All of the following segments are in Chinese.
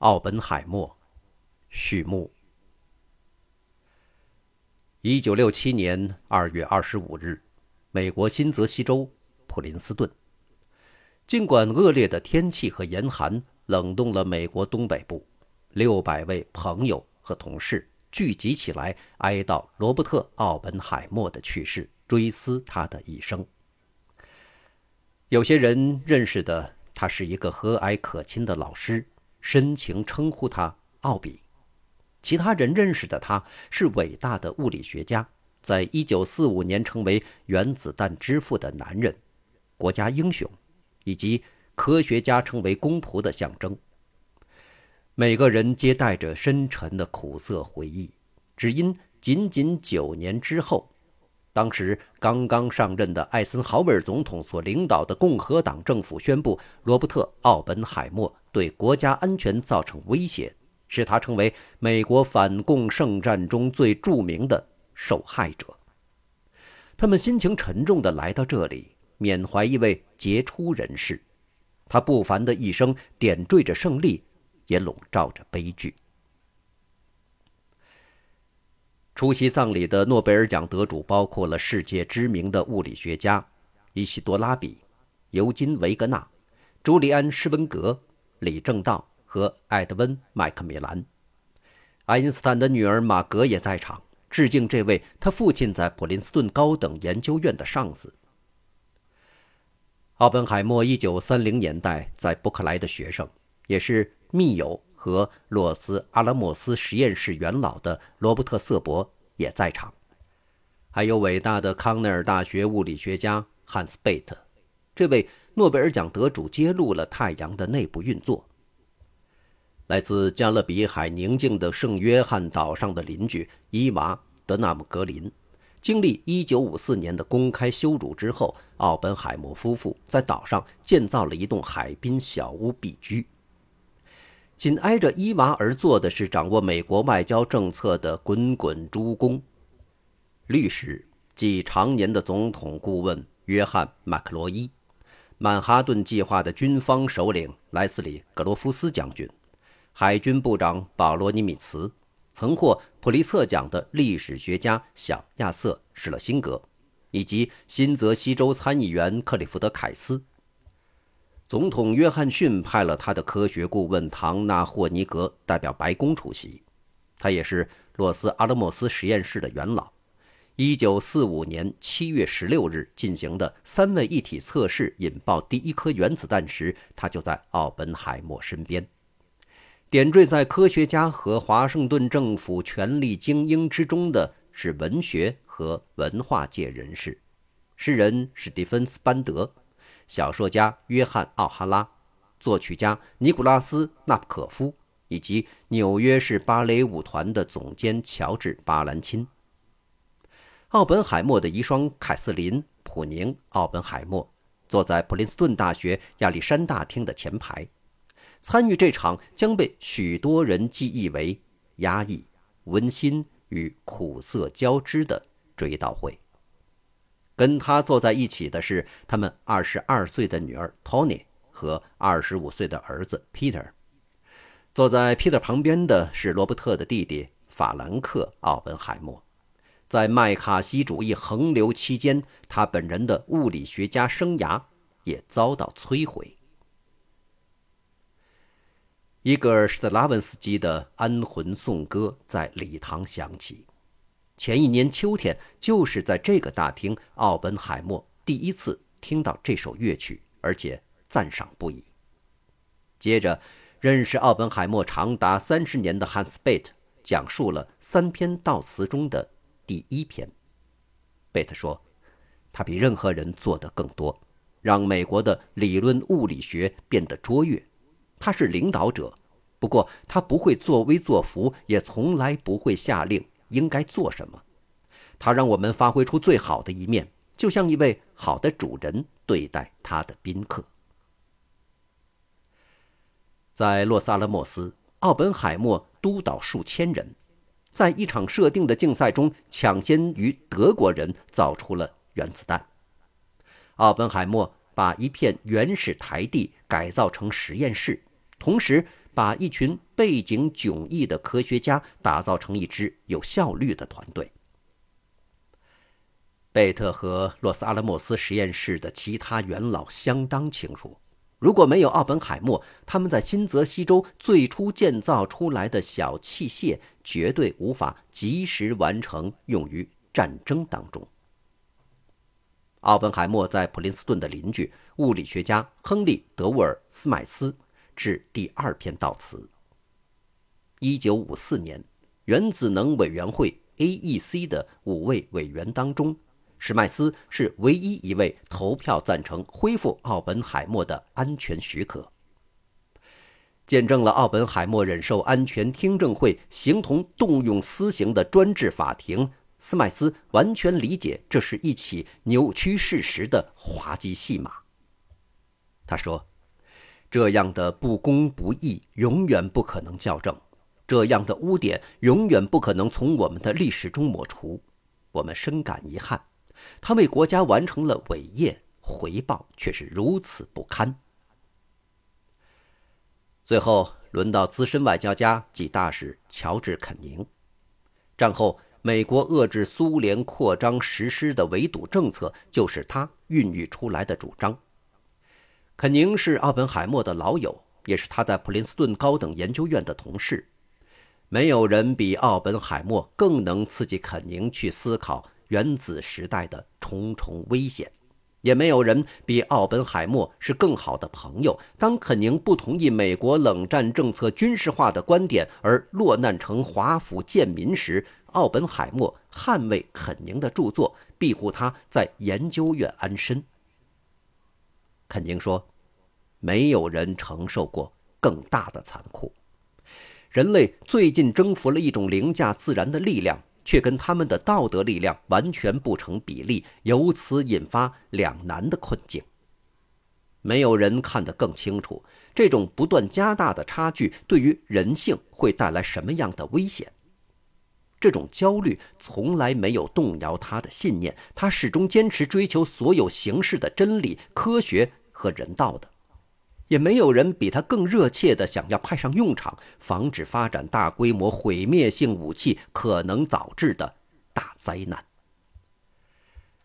奥本海默，序幕。一九六七年二月二十五日，美国新泽西州普林斯顿。尽管恶劣的天气和严寒冷冻了美国东北部，六百位朋友和同事聚集起来哀悼罗伯特·奥本海默的去世，追思他的一生。有些人认识的他是一个和蔼可亲的老师。深情称呼他奥比，其他人认识的他是伟大的物理学家，在一九四五年成为原子弹之父的男人，国家英雄，以及科学家成为公仆的象征。每个人皆带着深沉的苦涩回忆，只因仅仅九年之后。当时刚刚上任的艾森豪威尔总统所领导的共和党政府宣布，罗伯特·奥本海默对国家安全造成威胁，使他成为美国反共圣战中最著名的受害者。他们心情沉重地来到这里，缅怀一位杰出人士。他不凡的一生点缀着胜利，也笼罩着悲剧。出席葬礼的诺贝尔奖得主包括了世界知名的物理学家伊西多拉比、尤金维格纳、朱利安施温格、李政道和艾德温麦克米兰。爱因斯坦的女儿马格也在场，致敬这位他父亲在普林斯顿高等研究院的上司。奥本海默1930年代在伯克莱的学生，也是密友。和洛斯阿拉莫斯实验室元老的罗伯特·瑟伯也在场，还有伟大的康奈尔大学物理学家汉斯·贝特。这位诺贝尔奖得主揭露了太阳的内部运作。来自加勒比海宁静的圣约翰岛上的邻居伊娃·德纳姆格林，经历1954年的公开羞辱之后，奥本海默夫妇在岛上建造了一栋海滨小屋避居。紧挨着伊娃而坐的是掌握美国外交政策的滚滚诸公，律师即常年的总统顾问约翰·麦克罗伊，曼哈顿计划的军方首领莱斯里·格罗夫斯将军，海军部长保罗·尼米茨，曾获普利策奖的历史学家小亚瑟·施勒辛格，以及新泽西州参议员克里福德·凯斯。总统约翰逊派了他的科学顾问唐纳霍尼格代表白宫出席，他也是洛斯阿拉莫斯实验室的元老。1945年7月16日进行的三位一体测试引爆第一颗原子弹时，他就在奥本海默身边。点缀在科学家和华盛顿政府权力精英之中的是文学和文化界人士，诗人史蒂芬斯班德。小说家约翰·奥哈拉，作曲家尼古拉斯·纳普可夫，以及纽约市芭蕾舞团的总监乔治·巴兰钦。奥本海默的遗孀凯瑟琳·普宁·奥本海默坐在普林斯顿大学亚历山大厅的前排，参与这场将被许多人记忆为压抑、温馨与苦涩交织的追悼会。跟他坐在一起的是他们二十二岁的女儿 Tony 和二十五岁的儿子 Peter。坐在 Peter 旁边的是罗伯特的弟弟法兰克·奥本海默。在麦卡锡主义横流期间，他本人的物理学家生涯也遭到摧毁。伊戈尔·斯拉文斯基的安魂颂歌在礼堂响起。前一年秋天，就是在这个大厅，奥本海默第一次听到这首乐曲，而且赞赏不已。接着，认识奥本海默长达三十年的汉斯·贝特讲述了三篇悼词中的第一篇。贝特说：“他比任何人做得更多，让美国的理论物理学变得卓越。他是领导者，不过他不会作威作福，也从来不会下令。”应该做什么？他让我们发挥出最好的一面，就像一位好的主人对待他的宾客。在洛萨勒莫斯，奥本海默督导数千人，在一场设定的竞赛中抢先于德国人造出了原子弹。奥本海默把一片原始台地改造成实验室，同时。把一群背景迥异的科学家打造成一支有效率的团队。贝特和洛斯阿拉莫斯实验室的其他元老相当清楚，如果没有奥本海默，他们在新泽西州最初建造出来的小器械绝对无法及时完成用于战争当中。奥本海默在普林斯顿的邻居物理学家亨利·德沃尔斯麦斯是第二篇悼词。一九五四年，原子能委员会 （AEC） 的五位委员当中。史麦斯是唯一一位投票赞成恢复奥本海默的安全许可，见证了奥本海默忍受安全听证会形同动用私刑的专制法庭。斯麦斯完全理解这是一起扭曲事实的滑稽戏码。他说：“这样的不公不义永远不可能校正，这样的污点永远不可能从我们的历史中抹除。我们深感遗憾。”他为国家完成了伟业，回报却是如此不堪。最后轮到资深外交家及大使乔治·肯宁。战后，美国遏制苏联扩张实施的围堵政策就是他孕育出来的主张。肯宁是奥本海默的老友，也是他在普林斯顿高等研究院的同事。没有人比奥本海默更能刺激肯宁去思考。原子时代的重重危险，也没有人比奥本海默是更好的朋友。当肯宁不同意美国冷战政策军事化的观点而落难成华府贱民时，奥本海默捍卫肯宁的著作，庇护他在研究院安身。肯宁说：“没有人承受过更大的残酷。人类最近征服了一种凌驾自然的力量。”却跟他们的道德力量完全不成比例，由此引发两难的困境。没有人看得更清楚，这种不断加大的差距对于人性会带来什么样的危险。这种焦虑从来没有动摇他的信念，他始终坚持追求所有形式的真理、科学和人道的。也没有人比他更热切地想要派上用场，防止发展大规模毁灭性武器可能导致的大灾难。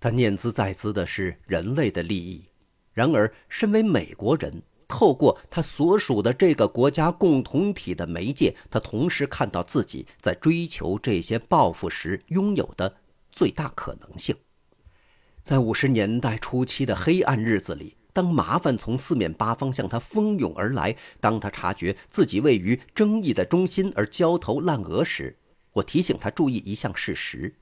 他念兹在兹的是人类的利益，然而，身为美国人，透过他所属的这个国家共同体的媒介，他同时看到自己在追求这些抱负时拥有的最大可能性。在五十年代初期的黑暗日子里。当麻烦从四面八方向他蜂拥而来，当他察觉自己位于争议的中心而焦头烂额时，我提醒他注意一项事实：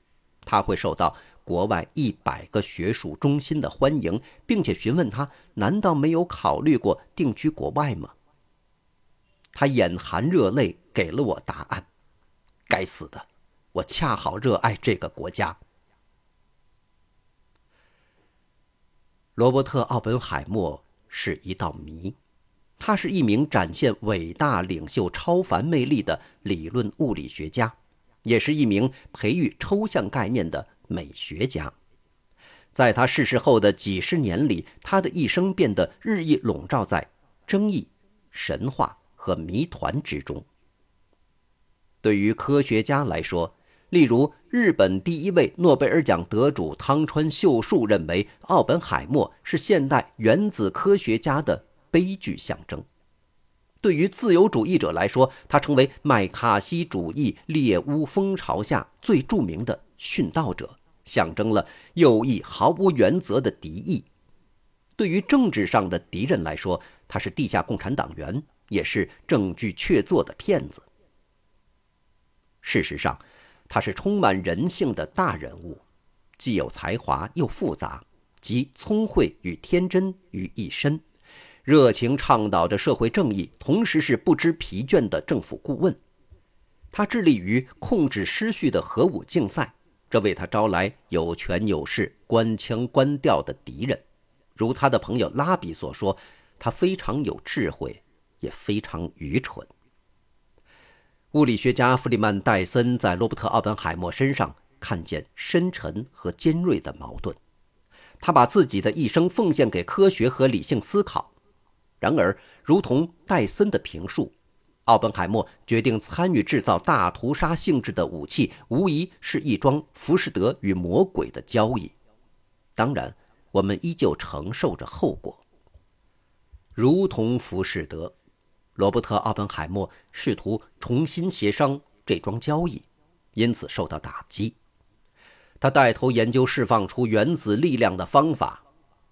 他会受到国外一百个学术中心的欢迎，并且询问他难道没有考虑过定居国外吗？他眼含热泪给了我答案：该死的，我恰好热爱这个国家。罗伯特·奥本海默是一道谜，他是一名展现伟大领袖超凡魅力的理论物理学家，也是一名培育抽象概念的美学家。在他逝世后的几十年里，他的一生变得日益笼罩在争议、神话和谜团之中。对于科学家来说，例如，日本第一位诺贝尔奖得主汤川秀树认为，奥本海默是现代原子科学家的悲剧象征。对于自由主义者来说，他成为麦卡锡主义猎巫风潮下最著名的殉道者，象征了右翼毫无原则的敌意。对于政治上的敌人来说，他是地下共产党员，也是证据确凿的骗子。事实上。他是充满人性的大人物，既有才华又复杂，集聪慧与天真于一身，热情倡导着社会正义，同时是不知疲倦的政府顾问。他致力于控制失序的核武竞赛，这为他招来有权有势、官腔官调的敌人。如他的朋友拉比所说，他非常有智慧，也非常愚蠢。物理学家弗里曼·戴森在罗伯特·奥本海默身上看见深沉和尖锐的矛盾。他把自己的一生奉献给科学和理性思考。然而，如同戴森的评述，奥本海默决定参与制造大屠杀性质的武器，无疑是一桩浮士德与魔鬼的交易。当然，我们依旧承受着后果。如同浮士德，罗伯特·奥本海默试图重新协商这桩交易，因此受到打击。他带头研究释放出原子力量的方法，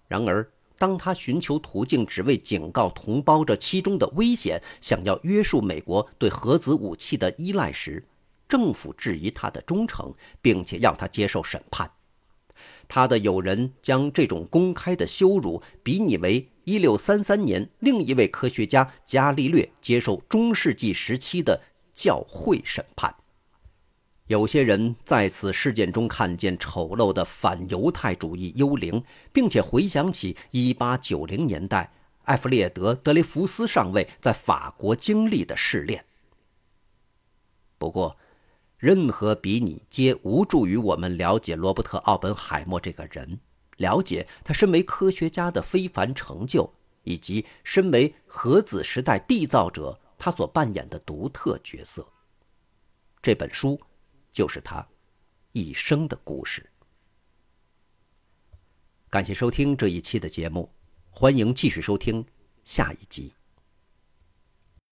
然而。当他寻求途径，只为警告同胞这其中的危险，想要约束美国对核子武器的依赖时，政府质疑他的忠诚，并且要他接受审判。他的友人将这种公开的羞辱比拟为1633年另一位科学家伽利略接受中世纪时期的教会审判。有些人在此事件中看见丑陋的反犹太主义幽灵，并且回想起1890年代艾弗列德·德雷福斯上尉在法国经历的试炼。不过，任何比拟皆无助于我们了解罗伯特·奥本海默这个人，了解他身为科学家的非凡成就，以及身为核子时代缔造者他所扮演的独特角色。这本书。就是他一生的故事。感谢收听这一期的节目，欢迎继续收听下一集。